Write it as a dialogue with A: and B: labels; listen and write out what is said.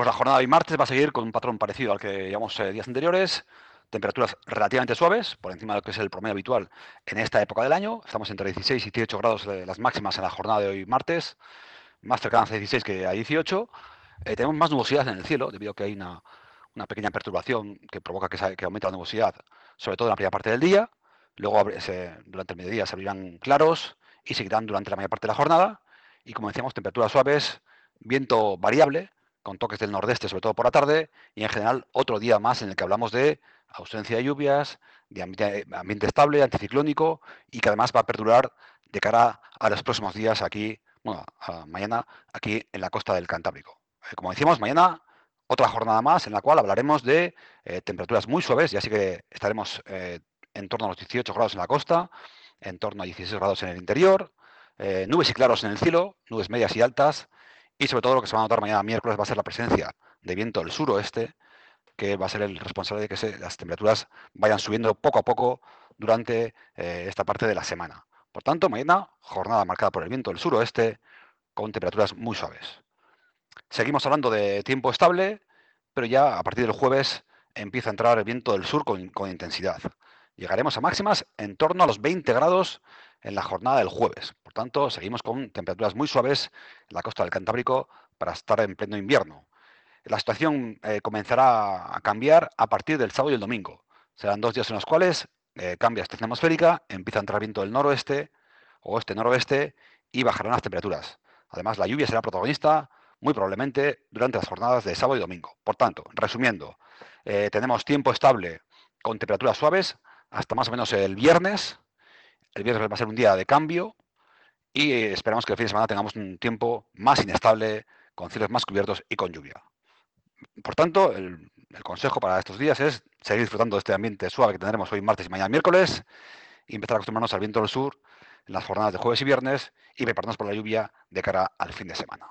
A: Pues la jornada de hoy martes va a seguir con un patrón parecido al que llevamos eh, días anteriores. Temperaturas relativamente suaves, por encima de lo que es el promedio habitual en esta época del año. Estamos entre 16 y 18 grados de las máximas en la jornada de hoy martes, más cercanas a 16 que a 18. Eh, tenemos más nubosidad en el cielo, debido a que hay una, pequeña perturbación que provoca que, se, que, aumente la nubosidad, sobre todo en la primera parte del día. Luego, durante el mediodía, se abrirán claros y seguirán durante la mayor parte de la jornada. Y como decíamos, temperaturas suaves, viento variable, con toques del nordeste, sobre todo por la tarde, y en general otro día más en el que hablamos de ausencia de lluvias, de ambiente, estable, anticiclónico, y que además va a perdurar de cara a los próximos días aquí, bueno, mañana aquí en la costa del Cantábrico. Eh, como decíamos, mañana otra jornada más en la cual hablaremos de eh, temperaturas muy suaves, y así que estaremos eh, en torno a los 18 grados en la costa, en torno a 16 grados en el interior, nubes y claros en el cielo, nubes medias y altas, y sobre todo lo que se va a notar mañana miércoles va a ser la presencia de viento del suroeste, que va a ser el responsable de que las temperaturas vayan subiendo poco a poco durante eh, esta parte de la semana. Por tanto, mañana jornada marcada por el viento del suroeste con temperaturas muy suaves. Seguimos hablando de tiempo estable, pero ya a partir del jueves empieza a entrar el viento del sur con, con intensidad. Llegaremos a máximas en torno a los 20 grados en la jornada del jueves. Por tanto, seguimos con temperaturas muy suaves en la costa del Cantábrico para estar en pleno invierno. La situación eh, comenzará a cambiar a partir del sábado y el domingo. Serán dos días en los cuales eh, cambia estación atmosférica, empieza a entrar viento del noroeste, oeste-noroeste y bajarán las temperaturas. Además, la lluvia será protagonista muy probablemente durante las jornadas de sábado y domingo. Por tanto, resumiendo, eh, tenemos tiempo estable con temperaturas suaves hasta más o menos el viernes, el viernes va a ser un día de cambio y esperamos que el fin de semana tengamos un tiempo más inestable, con cielos más cubiertos y con lluvia. Por tanto, el, consejo para estos días es seguir disfrutando de este ambiente suave que tendremos hoy martes y mañana miércoles y empezar a acostumbrarnos al viento del sur en las jornadas de jueves y viernes y prepararnos por la lluvia de cara al fin de semana.